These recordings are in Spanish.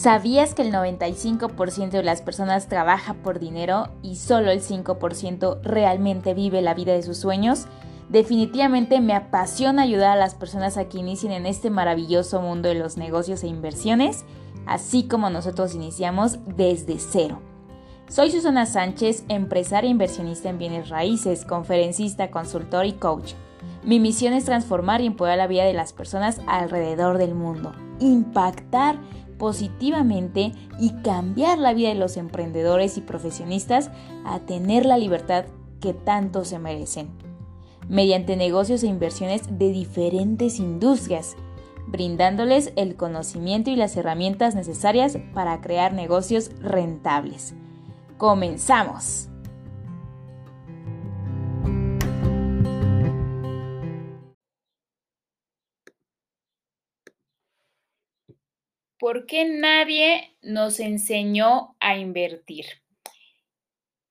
¿Sabías que el 95% de las personas trabaja por dinero y solo el 5% realmente vive la vida de sus sueños? Definitivamente me apasiona ayudar a las personas a que inicien en este maravilloso mundo de los negocios e inversiones, así como nosotros iniciamos desde cero. Soy Susana Sánchez, empresaria e inversionista en bienes raíces, conferencista, consultor y coach. Mi misión es transformar y empoderar la vida de las personas alrededor del mundo, impactar positivamente y cambiar la vida de los emprendedores y profesionistas a tener la libertad que tanto se merecen. Mediante negocios e inversiones de diferentes industrias, brindándoles el conocimiento y las herramientas necesarias para crear negocios rentables. ¡Comenzamos! ¿Por qué nadie nos enseñó a invertir?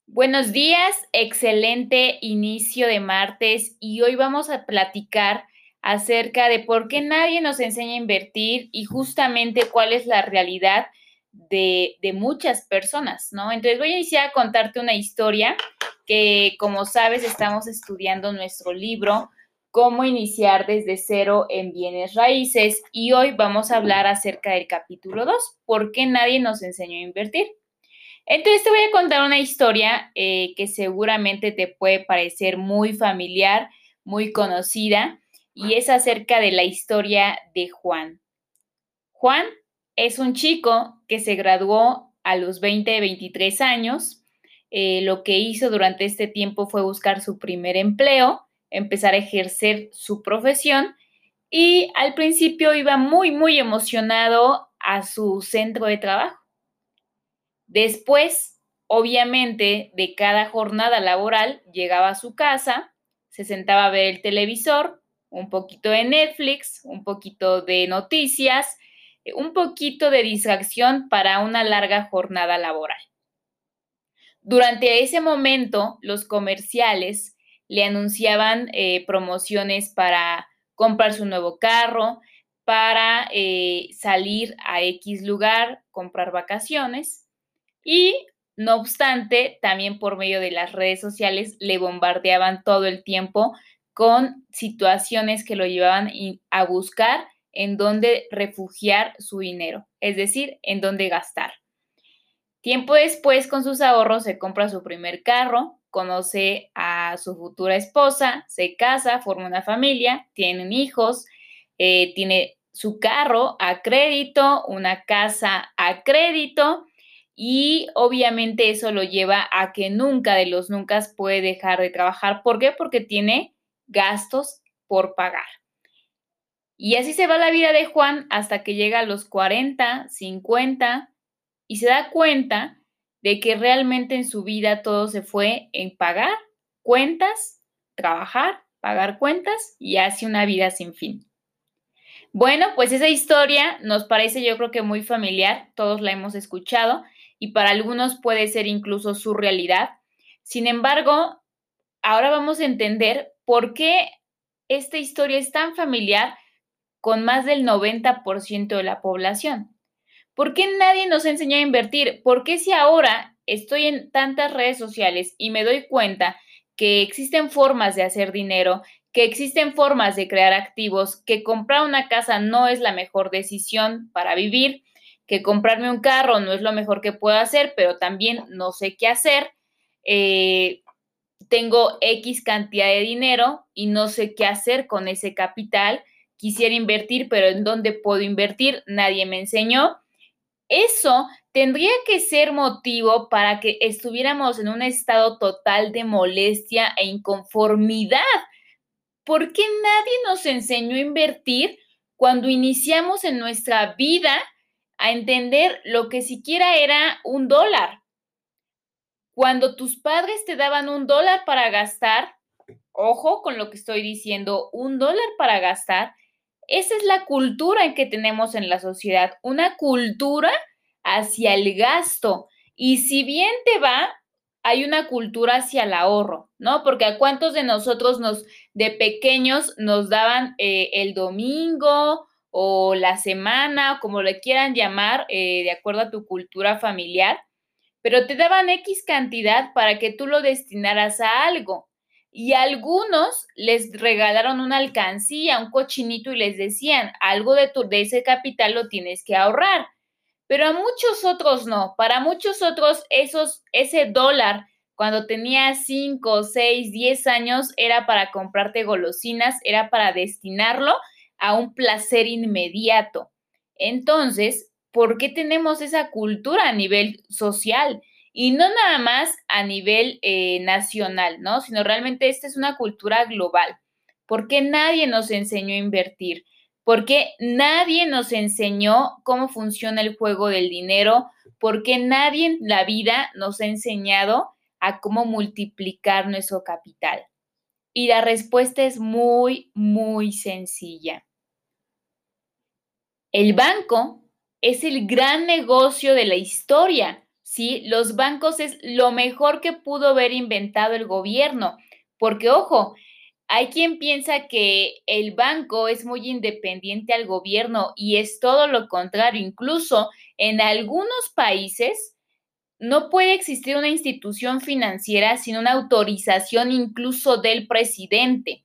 Buenos días, excelente inicio de martes y hoy vamos a platicar acerca de por qué nadie nos enseña a invertir y justamente cuál es la realidad de, de, muchas personas, ¿no? Entonces voy a iniciar a contarte una historia que, como sabes, estamos estudiando nuestro libro cómo iniciar desde cero en bienes raíces y hoy vamos a hablar acerca del capítulo 2, ¿por qué nadie nos enseñó a invertir? Entonces te voy a contar una historia eh, que seguramente te puede parecer muy familiar, muy conocida, y es acerca de la historia de Juan. Juan es un chico que se graduó a los 20, 23 años. Eh, lo que hizo durante este tiempo fue buscar su primer empleo empezar a ejercer su profesión y al principio iba muy, muy emocionado a su centro de trabajo. Después, obviamente, de cada jornada laboral, llegaba a su casa, se sentaba a ver el televisor, un poquito de Netflix, un poquito de noticias, un poquito de distracción para una larga jornada laboral. Durante ese momento, los comerciales le anunciaban eh, promociones para comprar su nuevo carro, para eh, salir a X lugar, comprar vacaciones y no obstante, también por medio de las redes sociales le bombardeaban todo el tiempo con situaciones que lo llevaban a buscar en dónde refugiar su dinero, es decir, en dónde gastar. Tiempo después, con sus ahorros, se compra su primer carro, conoce a su futura esposa, se casa, forma una familia, tienen hijos, eh, tiene su carro a crédito, una casa a crédito y obviamente eso lo lleva a que nunca de los nunca puede dejar de trabajar. ¿Por qué? Porque tiene gastos por pagar. Y así se va la vida de Juan hasta que llega a los 40, 50 y se da cuenta de que realmente en su vida todo se fue en pagar cuentas, trabajar, pagar cuentas y hace una vida sin fin. Bueno, pues esa historia nos parece yo creo que muy familiar, todos la hemos escuchado y para algunos puede ser incluso su realidad. Sin embargo, ahora vamos a entender por qué esta historia es tan familiar con más del 90% de la población. ¿Por qué nadie nos enseñó a invertir? ¿Por qué si ahora estoy en tantas redes sociales y me doy cuenta que existen formas de hacer dinero, que existen formas de crear activos, que comprar una casa no es la mejor decisión para vivir, que comprarme un carro no es lo mejor que puedo hacer, pero también no sé qué hacer. Eh, tengo X cantidad de dinero y no sé qué hacer con ese capital. Quisiera invertir, pero ¿en dónde puedo invertir? Nadie me enseñó. Eso tendría que ser motivo para que estuviéramos en un estado total de molestia e inconformidad. ¿Por qué nadie nos enseñó a invertir cuando iniciamos en nuestra vida a entender lo que siquiera era un dólar? Cuando tus padres te daban un dólar para gastar, ojo con lo que estoy diciendo, un dólar para gastar, esa es la cultura que tenemos en la sociedad, una cultura hacia el gasto. Y si bien te va, hay una cultura hacia el ahorro, ¿no? Porque a cuántos de nosotros nos, de pequeños, nos daban eh, el domingo o la semana, como le quieran llamar, eh, de acuerdo a tu cultura familiar, pero te daban X cantidad para que tú lo destinaras a algo. Y algunos les regalaron una alcancía, un cochinito y les decían, algo de, tu, de ese capital lo tienes que ahorrar. Pero a muchos otros no. Para muchos otros esos, ese dólar cuando tenía 5, 6, 10 años era para comprarte golosinas, era para destinarlo a un placer inmediato. Entonces, ¿por qué tenemos esa cultura a nivel social? Y no nada más a nivel eh, nacional, ¿no? Sino realmente esta es una cultura global. ¿Por qué nadie nos enseñó a invertir? ¿Por qué nadie nos enseñó cómo funciona el juego del dinero? ¿Por qué nadie en la vida nos ha enseñado a cómo multiplicar nuestro capital? Y la respuesta es muy, muy sencilla. El banco es el gran negocio de la historia, ¿sí? Los bancos es lo mejor que pudo haber inventado el gobierno, porque ojo, hay quien piensa que el banco es muy independiente al gobierno y es todo lo contrario. Incluso en algunos países no puede existir una institución financiera sin una autorización incluso del presidente.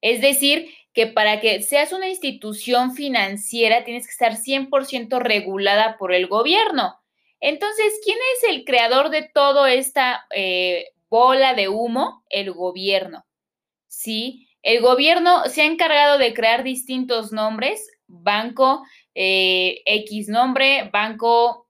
Es decir, que para que seas una institución financiera tienes que estar 100% regulada por el gobierno. Entonces, ¿quién es el creador de toda esta eh, bola de humo? El gobierno. ¿Sí? El gobierno se ha encargado de crear distintos nombres, banco eh, X nombre, banco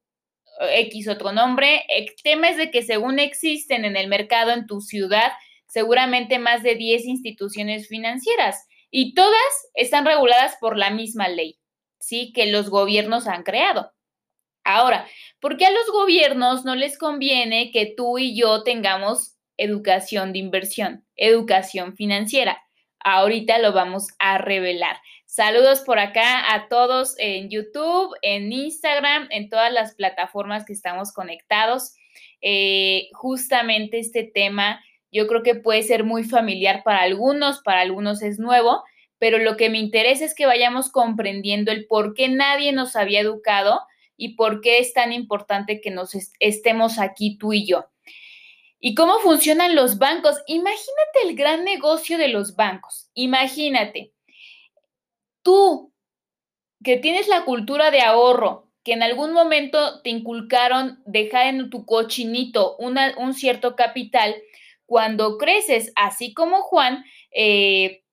X otro nombre. El tema es de que según existen en el mercado en tu ciudad, seguramente más de 10 instituciones financieras y todas están reguladas por la misma ley, ¿sí? Que los gobiernos han creado. Ahora, ¿por qué a los gobiernos no les conviene que tú y yo tengamos educación de inversión, educación financiera? Ahorita lo vamos a revelar. Saludos por acá a todos en YouTube, en Instagram, en todas las plataformas que estamos conectados. Eh, justamente este tema yo creo que puede ser muy familiar para algunos, para algunos es nuevo, pero lo que me interesa es que vayamos comprendiendo el por qué nadie nos había educado y por qué es tan importante que nos estemos aquí tú y yo. ¿Y cómo funcionan los bancos? Imagínate el gran negocio de los bancos. Imagínate tú que tienes la cultura de ahorro, que en algún momento te inculcaron dejar en tu cochinito un cierto capital, cuando creces, así como Juan, eh,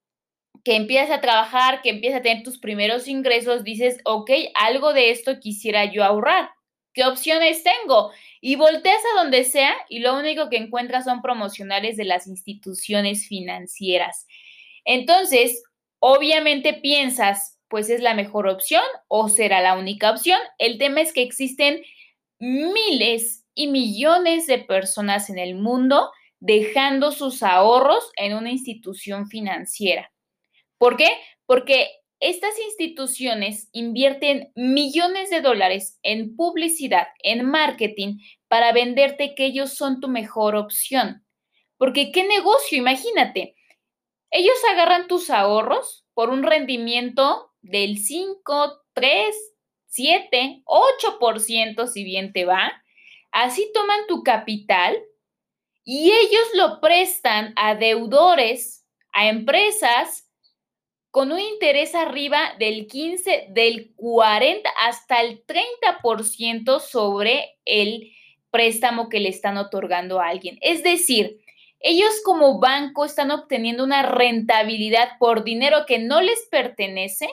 que empiezas a trabajar, que empiezas a tener tus primeros ingresos, dices, ok, algo de esto quisiera yo ahorrar. ¿Qué opciones tengo? Y volteas a donde sea y lo único que encuentras son promocionales de las instituciones financieras. Entonces, Obviamente piensas, pues es la mejor opción o será la única opción. El tema es que existen miles y millones de personas en el mundo dejando sus ahorros en una institución financiera. ¿Por qué? Porque estas instituciones invierten millones de dólares en publicidad, en marketing, para venderte que ellos son tu mejor opción. Porque qué negocio, imagínate, ellos agarran tus ahorros por un rendimiento del 5, 3, 7, 8% si bien te va. Así toman tu capital y ellos lo prestan a deudores, a empresas con un interés arriba del 15, del 40 hasta el 30% sobre el préstamo que le están otorgando a alguien. Es decir, ellos como banco están obteniendo una rentabilidad por dinero que no les pertenece,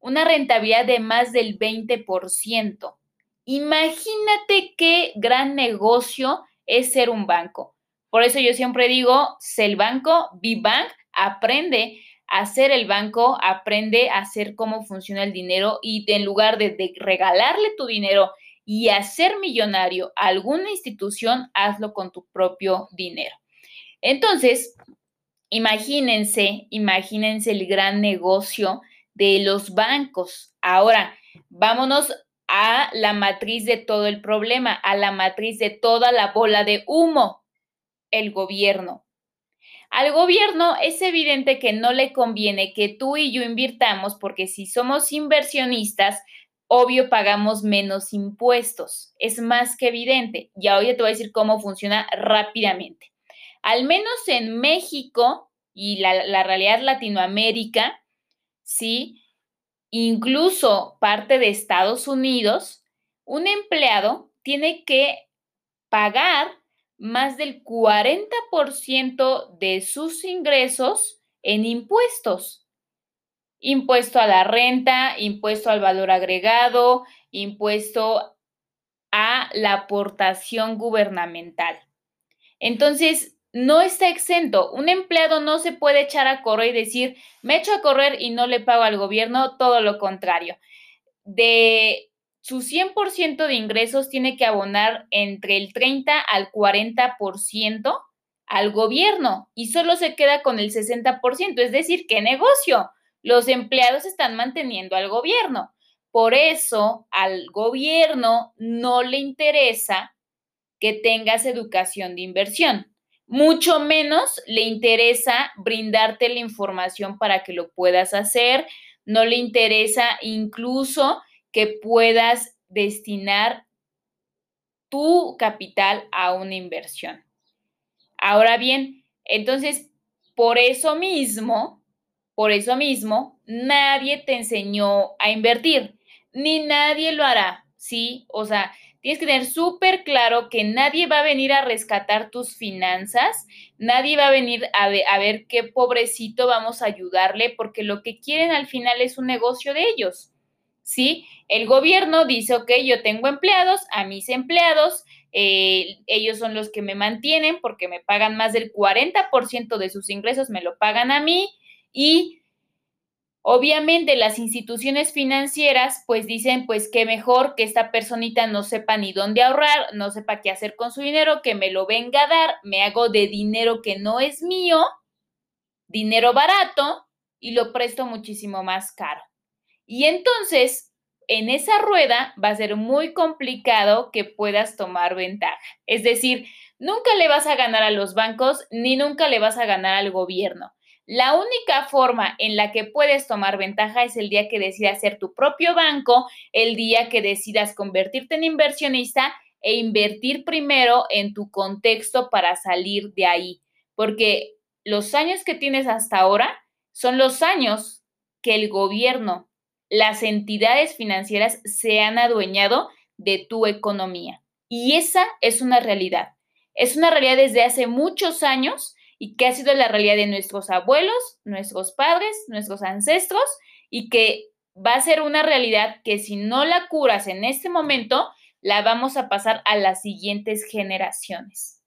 una rentabilidad de más del 20%. Imagínate qué gran negocio es ser un banco. Por eso yo siempre digo, sé el banco, be bank, aprende a ser el banco, aprende a hacer cómo funciona el dinero y en lugar de, de regalarle tu dinero y hacer millonario a alguna institución, hazlo con tu propio dinero. Entonces, imagínense, imagínense el gran negocio de los bancos. Ahora, vámonos a la matriz de todo el problema, a la matriz de toda la bola de humo, el gobierno. Al gobierno es evidente que no le conviene que tú y yo invirtamos porque si somos inversionistas, obvio pagamos menos impuestos. Es más que evidente. Y ahora te voy a decir cómo funciona rápidamente. Al menos en México y la, la realidad Latinoamérica, ¿sí? Incluso parte de Estados Unidos, un empleado tiene que pagar más del 40% de sus ingresos en impuestos. Impuesto a la renta, impuesto al valor agregado, impuesto a la aportación gubernamental. Entonces, no está exento. Un empleado no se puede echar a correr y decir, me echo a correr y no le pago al gobierno, todo lo contrario. De su 100% de ingresos tiene que abonar entre el 30 al 40% al gobierno y solo se queda con el 60%. Es decir, ¿qué negocio? Los empleados están manteniendo al gobierno. Por eso al gobierno no le interesa que tengas educación de inversión. Mucho menos le interesa brindarte la información para que lo puedas hacer. No le interesa incluso que puedas destinar tu capital a una inversión. Ahora bien, entonces, por eso mismo, por eso mismo, nadie te enseñó a invertir, ni nadie lo hará, ¿sí? O sea, tienes que tener súper claro que nadie va a venir a rescatar tus finanzas, nadie va a venir a, a ver qué pobrecito vamos a ayudarle, porque lo que quieren al final es un negocio de ellos. ¿Sí? El gobierno dice, ok, yo tengo empleados, a mis empleados, eh, ellos son los que me mantienen porque me pagan más del 40% de sus ingresos, me lo pagan a mí y obviamente las instituciones financieras pues dicen pues que mejor que esta personita no sepa ni dónde ahorrar, no sepa qué hacer con su dinero, que me lo venga a dar, me hago de dinero que no es mío, dinero barato y lo presto muchísimo más caro. Y entonces, en esa rueda va a ser muy complicado que puedas tomar ventaja. Es decir, nunca le vas a ganar a los bancos ni nunca le vas a ganar al gobierno. La única forma en la que puedes tomar ventaja es el día que decidas ser tu propio banco, el día que decidas convertirte en inversionista e invertir primero en tu contexto para salir de ahí. Porque los años que tienes hasta ahora son los años que el gobierno las entidades financieras se han adueñado de tu economía. Y esa es una realidad. Es una realidad desde hace muchos años y que ha sido la realidad de nuestros abuelos, nuestros padres, nuestros ancestros y que va a ser una realidad que si no la curas en este momento, la vamos a pasar a las siguientes generaciones.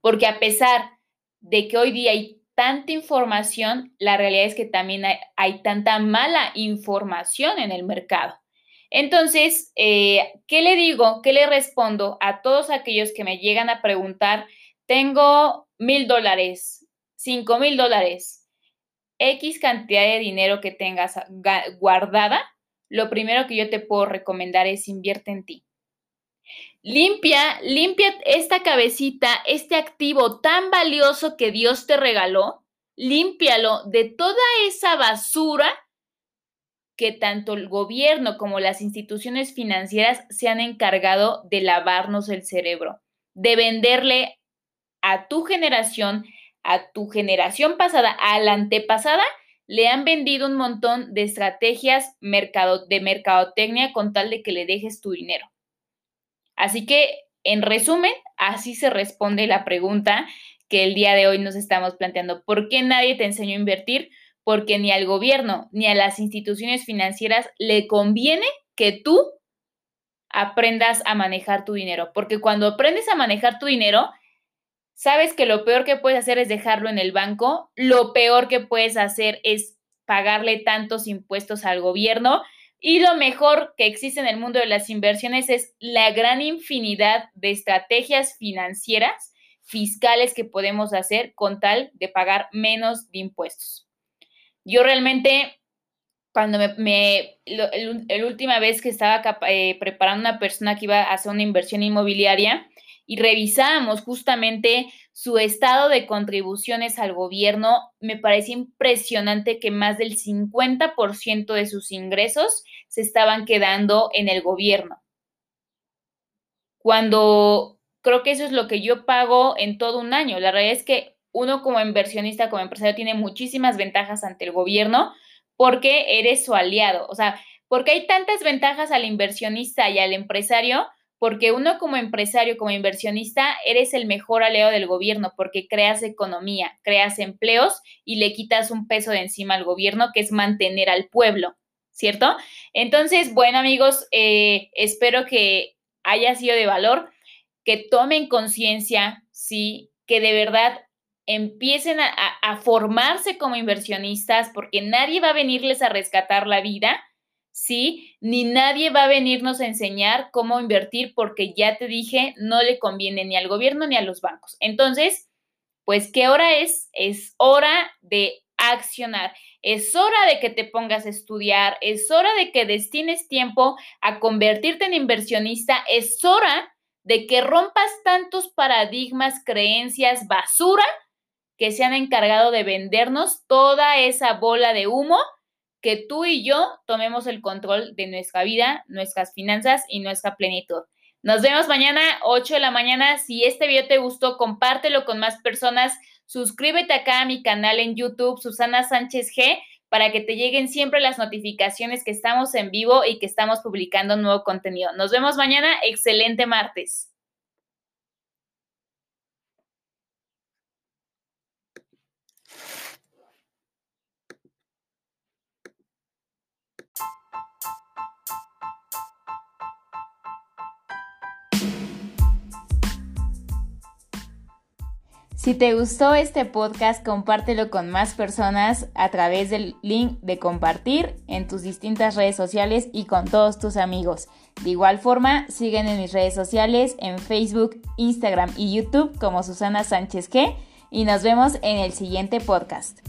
Porque a pesar de que hoy día hay tanta información, la realidad es que también hay, tanta mala información en el mercado. Entonces, eh, ¿qué le digo? ¿Qué le respondo a todos aquellos que me llegan a preguntar, tengo mil dólares, cinco mil dólares, X cantidad de dinero que tengas guardada? Lo primero que yo te puedo recomendar es invierte en ti. Limpia, limpia esta cabecita, este activo tan valioso que Dios te regaló, límpialo de toda esa basura que tanto el gobierno como las instituciones financieras se han encargado de lavarnos el cerebro, de venderle a tu generación, a tu generación pasada, a la antepasada, le han vendido un montón de estrategias de mercadotecnia con tal de que le dejes tu dinero. Así que, en resumen, así se responde la pregunta que el día de hoy nos estamos planteando. ¿Por qué nadie te enseñó a invertir? Porque ni al gobierno ni a las instituciones financieras le conviene que tú aprendas a manejar tu dinero. Porque cuando aprendes a manejar tu dinero, sabes que lo peor que puedes hacer es dejarlo en el banco, lo peor que puedes hacer es pagarle tantos impuestos al gobierno y lo mejor que existe en el mundo de las inversiones es la gran infinidad de estrategias financieras, fiscales que podemos hacer con tal de pagar menos de impuestos. Yo realmente, cuando me, la última vez que estaba eh, preparando una persona que iba a hacer una inversión inmobiliaria y revisábamos justamente su estado de contribuciones al gobierno, me parece impresionante que más del 50% de sus ingresos se estaban quedando en el gobierno. Cuando creo que eso es lo que yo pago en todo un año. La realidad es que uno como inversionista, como empresario, tiene muchísimas ventajas ante el gobierno porque eres su aliado. O sea, porque hay tantas ventajas al inversionista y al empresario porque uno como empresario, como inversionista, eres el mejor aliado del gobierno porque creas economía, creas empleos y le quitas un peso de encima al gobierno, que es mantener al pueblo, ¿cierto? Entonces, bueno amigos, eh, espero que haya sido de valor, que tomen conciencia, sí, que de verdad empiecen a, a formarse como inversionistas porque nadie va a venirles a rescatar la vida ¿sí? Ni nadie va a venirnos a enseñar cómo invertir porque ya te dije, no le conviene ni al gobierno ni a los bancos. Entonces, pues, ¿qué hora es? Es hora de accionar. Es hora de que te pongas a estudiar, es hora de que destines tiempo a convertirte en inversionista, es hora de que rompas tantos paradigmas, creencias, basura que se han encargado de vendernos toda esa bola de humo que tú y yo tomemos el control de nuestra vida, nuestras finanzas y nuestra plenitud. Nos vemos mañana, 8 de la mañana. Si este video te gustó, compártelo con más personas. Suscríbete acá a mi canal en YouTube, Susana Sánchez G, para que te lleguen siempre las notificaciones que estamos en vivo y que estamos publicando nuevo contenido. Nos vemos mañana. Excelente martes. Si te gustó este podcast, compártelo con más personas a través del link de compartir en tus distintas redes sociales y con todos tus amigos. De igual forma, siguen en mis redes sociales en Facebook, Instagram y YouTube como Susana Sánchez G y nos vemos en el siguiente podcast.